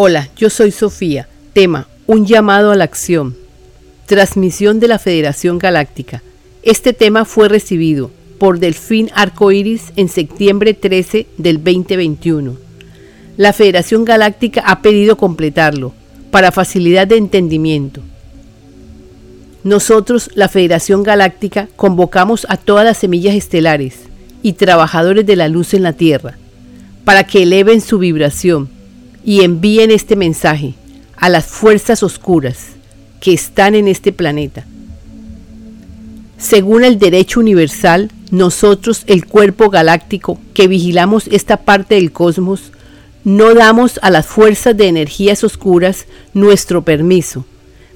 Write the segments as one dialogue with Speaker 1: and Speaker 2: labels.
Speaker 1: Hola, yo soy Sofía. Tema, un llamado a la acción. Transmisión de la Federación Galáctica. Este tema fue recibido por Delfín Arcoiris en septiembre 13 del 2021. La Federación Galáctica ha pedido completarlo para facilidad de entendimiento. Nosotros, la Federación Galáctica, convocamos a todas las semillas estelares y trabajadores de la luz en la Tierra para que eleven su vibración y envíen este mensaje a las fuerzas oscuras que están en este planeta. Según el derecho universal, nosotros, el cuerpo galáctico que vigilamos esta parte del cosmos, no damos a las fuerzas de energías oscuras nuestro permiso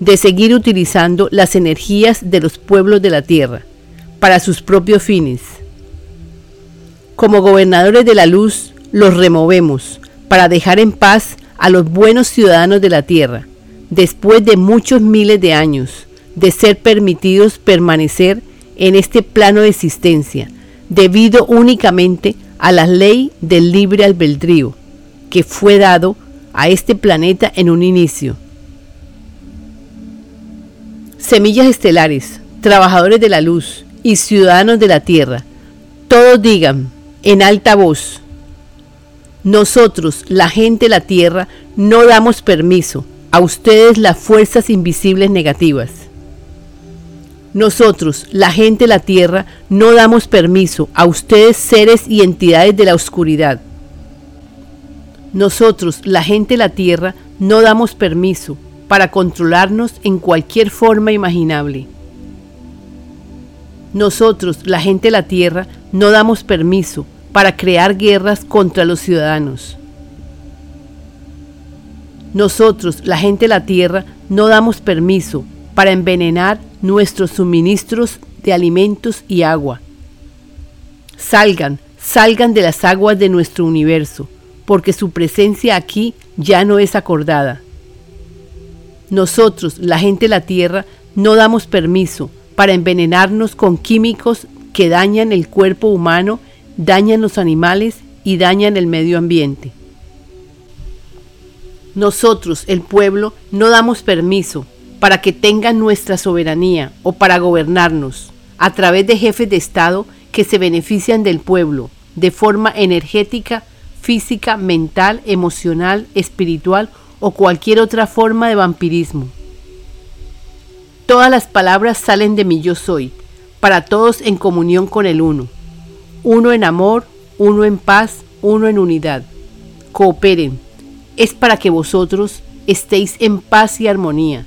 Speaker 1: de seguir utilizando las energías de los pueblos de la Tierra para sus propios fines. Como gobernadores de la luz, los removemos para dejar en paz a los buenos ciudadanos de la Tierra, después de muchos miles de años de ser permitidos permanecer en este plano de existencia, debido únicamente a la ley del libre albedrío que fue dado a este planeta en un inicio. Semillas estelares, trabajadores de la luz y ciudadanos de la Tierra, todos digan en alta voz, nosotros, la gente de la Tierra, no damos permiso a ustedes las fuerzas invisibles negativas. Nosotros, la gente de la Tierra, no damos permiso a ustedes seres y entidades de la oscuridad. Nosotros, la gente de la Tierra, no damos permiso para controlarnos en cualquier forma imaginable. Nosotros, la gente de la Tierra, no damos permiso para crear guerras contra los ciudadanos. Nosotros, la gente de la Tierra, no damos permiso para envenenar nuestros suministros de alimentos y agua. Salgan, salgan de las aguas de nuestro universo, porque su presencia aquí ya no es acordada. Nosotros, la gente de la Tierra, no damos permiso para envenenarnos con químicos que dañan el cuerpo humano dañan los animales y dañan el medio ambiente. Nosotros, el pueblo, no damos permiso para que tengan nuestra soberanía o para gobernarnos a través de jefes de Estado que se benefician del pueblo de forma energética, física, mental, emocional, espiritual o cualquier otra forma de vampirismo. Todas las palabras salen de mi yo soy, para todos en comunión con el uno uno en amor, uno en paz, uno en unidad. Cooperen. Es para que vosotros estéis en paz y armonía,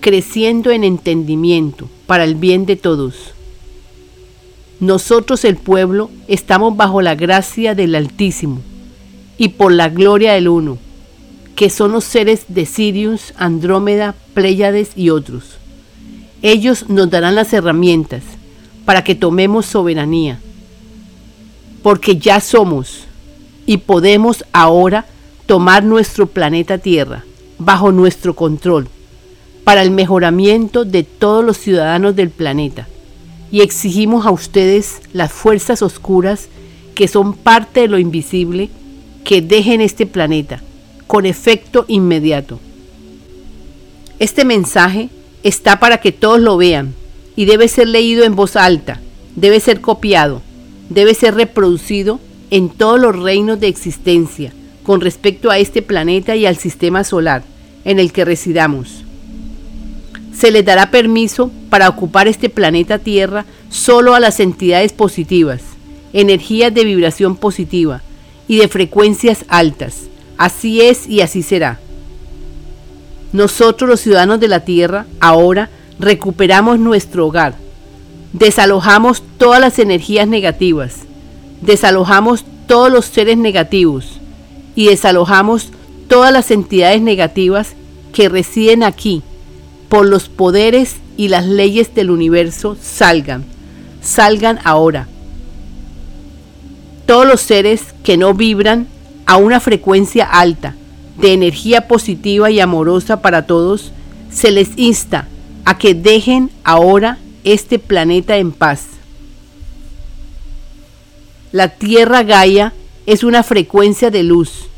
Speaker 1: creciendo en entendimiento para el bien de todos. Nosotros el pueblo estamos bajo la gracia del Altísimo y por la gloria del Uno, que son los seres de Sirius, Andrómeda, Pléyades y otros. Ellos nos darán las herramientas para que tomemos soberanía porque ya somos y podemos ahora tomar nuestro planeta Tierra bajo nuestro control para el mejoramiento de todos los ciudadanos del planeta. Y exigimos a ustedes las fuerzas oscuras que son parte de lo invisible que dejen este planeta con efecto inmediato. Este mensaje está para que todos lo vean y debe ser leído en voz alta, debe ser copiado debe ser reproducido en todos los reinos de existencia con respecto a este planeta y al sistema solar en el que residamos. Se les dará permiso para ocupar este planeta Tierra solo a las entidades positivas, energías de vibración positiva y de frecuencias altas. Así es y así será. Nosotros los ciudadanos de la Tierra ahora recuperamos nuestro hogar, Desalojamos todas las energías negativas, desalojamos todos los seres negativos. Y desalojamos todas las entidades negativas que residen aquí por los poderes y las leyes del universo salgan, salgan ahora. Todos los seres que no vibran a una frecuencia alta de energía positiva y amorosa para todos, se les insta a que dejen ahora este planeta en paz. La Tierra Gaia es una frecuencia de luz,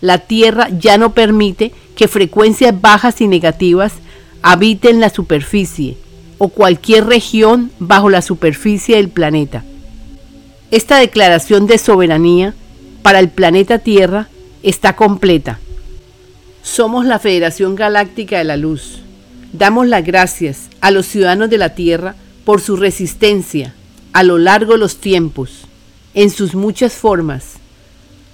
Speaker 1: la Tierra ya no permite que frecuencias bajas y negativas habiten la superficie o cualquier región bajo la superficie del planeta. Esta declaración de soberanía para el planeta Tierra está completa. Somos la Federación Galáctica de la Luz. Damos las gracias a los ciudadanos de la Tierra por su resistencia a lo largo de los tiempos, en sus muchas formas.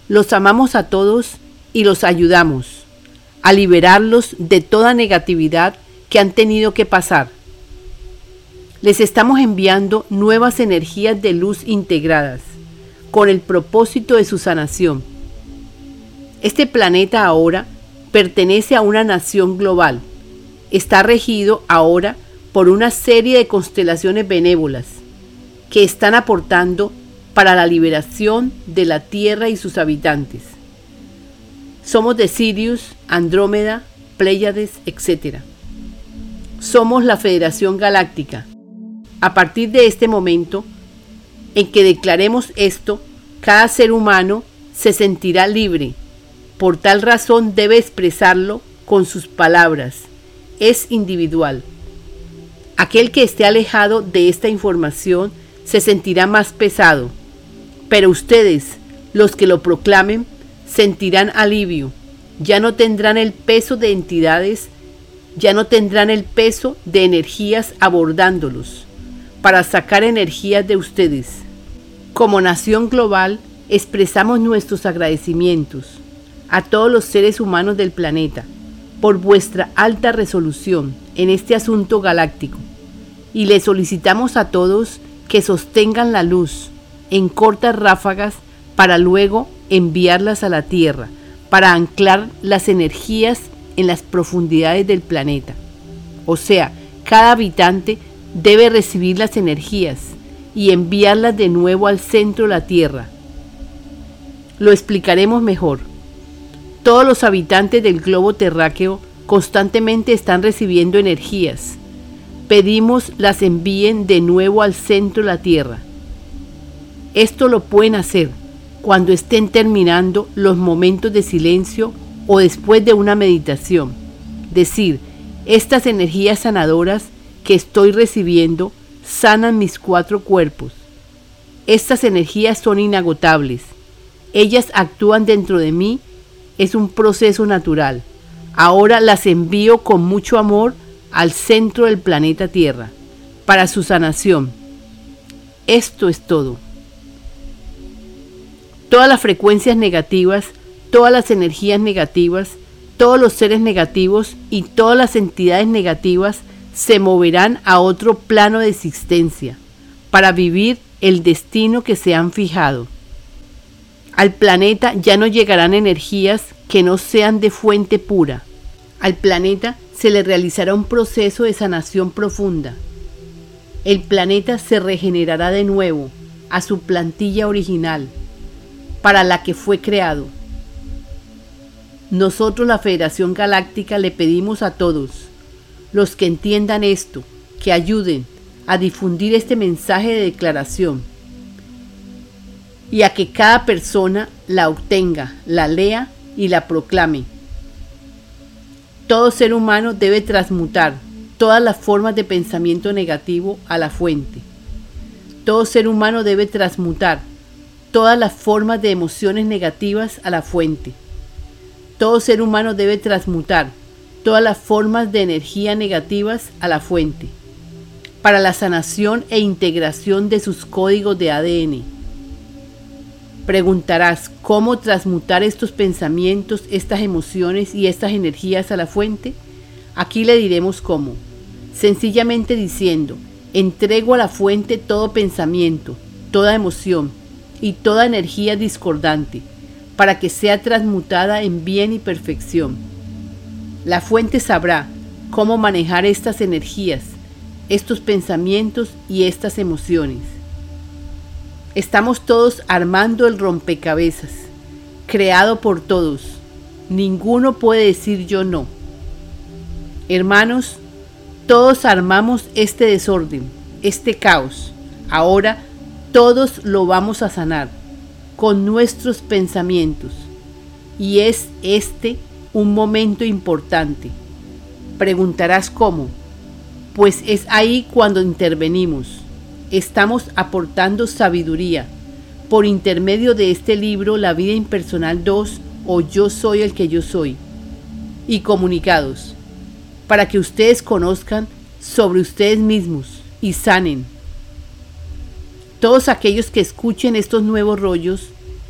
Speaker 1: Los amamos a todos y los ayudamos a liberarlos de toda negatividad que han tenido que pasar. Les estamos enviando nuevas energías de luz integradas con el propósito de su sanación. Este planeta ahora pertenece a una nación global. Está regido ahora por una serie de constelaciones benévolas que están aportando para la liberación de la Tierra y sus habitantes. Somos de Sirius, Andrómeda, Pléyades, etc. Somos la Federación Galáctica. A partir de este momento, en que declaremos esto, cada ser humano se sentirá libre. Por tal razón debe expresarlo con sus palabras. Es individual. Aquel que esté alejado de esta información se sentirá más pesado. Pero ustedes, los que lo proclamen, sentirán alivio. Ya no tendrán el peso de entidades, ya no tendrán el peso de energías abordándolos para sacar energías de ustedes. Como nación global, expresamos nuestros agradecimientos a todos los seres humanos del planeta por vuestra alta resolución en este asunto galáctico y le solicitamos a todos que sostengan la luz en cortas ráfagas para luego enviarlas a la Tierra, para anclar las energías en las profundidades del planeta. O sea, cada habitante debe recibir las energías y enviarlas de nuevo al centro de la Tierra. Lo explicaremos mejor. Todos los habitantes del globo terráqueo constantemente están recibiendo energías. Pedimos las envíen de nuevo al centro de la Tierra. Esto lo pueden hacer cuando estén terminando los momentos de silencio o después de una meditación. Decir, estas energías sanadoras que estoy recibiendo sanan mis cuatro cuerpos. Estas energías son inagotables. Ellas actúan dentro de mí. Es un proceso natural. Ahora las envío con mucho amor al centro del planeta Tierra para su sanación. Esto es todo. Todas las frecuencias negativas, todas las energías negativas, todos los seres negativos y todas las entidades negativas se moverán a otro plano de existencia para vivir el destino que se han fijado. Al planeta ya no llegarán energías que no sean de fuente pura. Al planeta se le realizará un proceso de sanación profunda. El planeta se regenerará de nuevo a su plantilla original, para la que fue creado. Nosotros la Federación Galáctica le pedimos a todos, los que entiendan esto, que ayuden a difundir este mensaje de declaración y a que cada persona la obtenga, la lea y la proclame. Todo ser humano debe transmutar todas las formas de pensamiento negativo a la fuente. Todo ser humano debe transmutar todas las formas de emociones negativas a la fuente. Todo ser humano debe transmutar todas las formas de energía negativas a la fuente, para la sanación e integración de sus códigos de ADN. Preguntarás cómo transmutar estos pensamientos, estas emociones y estas energías a la fuente. Aquí le diremos cómo. Sencillamente diciendo, entrego a la fuente todo pensamiento, toda emoción y toda energía discordante, para que sea transmutada en bien y perfección la fuente sabrá cómo manejar estas energías, estos pensamientos y estas emociones. Estamos todos armando el rompecabezas, creado por todos. Ninguno puede decir yo no. Hermanos, todos armamos este desorden, este caos. Ahora todos lo vamos a sanar con nuestros pensamientos Y es este un momento importante. Preguntarás cómo. Pues es ahí cuando intervenimos. Estamos aportando sabiduría. Por intermedio de este libro, La vida impersonal 2 o Yo soy el que yo soy. Y comunicados. Para que ustedes conozcan sobre ustedes mismos y sanen. Todos aquellos que escuchen estos nuevos rollos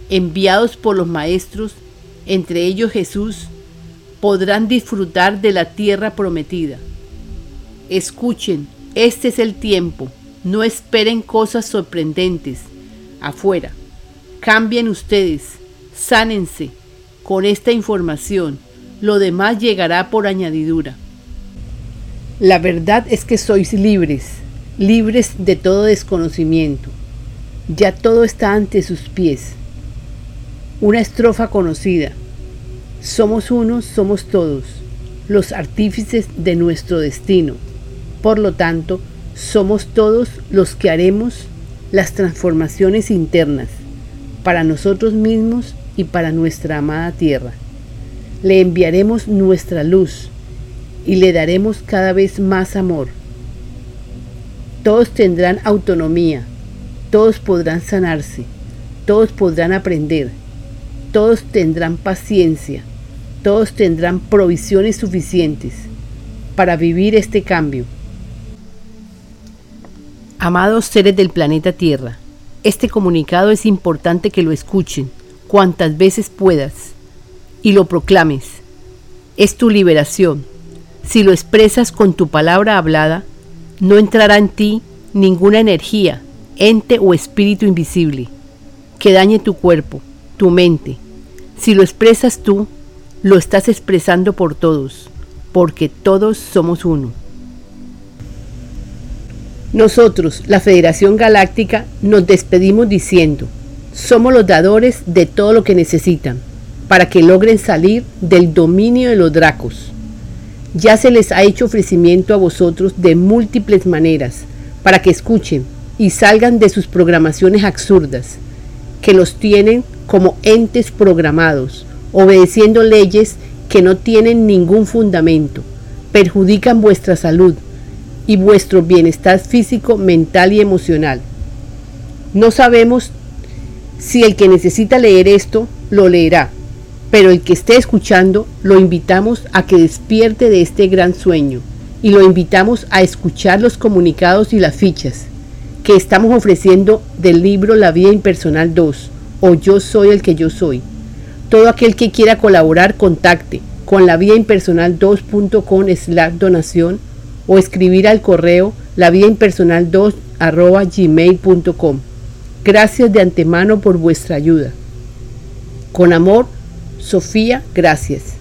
Speaker 1: enviados por los maestros, entre ellos Jesús, podrán disfrutar de la tierra prometida. Escuchen, este es el tiempo, no esperen cosas sorprendentes afuera. Cambien ustedes, sánense con esta información, lo demás llegará por añadidura. La verdad es que sois libres, libres de todo desconocimiento. Ya todo está ante sus pies. Una estrofa conocida. Somos unos, somos todos, los artífices de nuestro destino. Por lo tanto, somos todos los que haremos las transformaciones internas para nosotros mismos y para nuestra amada tierra. Le enviaremos nuestra luz y le daremos cada vez más amor. Todos tendrán autonomía, todos podrán sanarse, todos podrán aprender, todos tendrán paciencia, todos tendrán provisiones suficientes para vivir este cambio. Amados seres del planeta Tierra, este comunicado es importante que lo escuchen cuantas veces puedas y lo proclames. Es tu liberación. Si lo expresas con tu palabra hablada, no entrará en ti ninguna energía, ente o espíritu invisible que dañe tu cuerpo, tu mente. Si lo expresas tú, lo estás expresando por todos, porque todos somos uno. Nosotros, la Federación Galáctica, nos despedimos diciendo, somos los dadores de todo lo que necesitan, para que logren salir del dominio de los dracos. Ya se les ha hecho ofrecimiento a vosotros de múltiples maneras, para que escuchen y salgan de sus programaciones absurdas, que los tienen como entes programados, obedeciendo leyes que no tienen ningún fundamento, perjudican vuestra salud y vuestro bienestar físico, mental y emocional. No sabemos si el que necesita leer esto lo leerá, pero el que esté escuchando lo invitamos a que despierte de este gran sueño y lo invitamos a escuchar los comunicados y las fichas que estamos ofreciendo del libro La Vida Impersonal 2 o Yo Soy el que yo soy todo aquel que quiera colaborar, contacte con la vía impersonal 2.com slash donación o escribir al correo la vía impersonal 2 arroba gmail.com. Gracias de antemano por vuestra ayuda. Con amor, Sofía, gracias.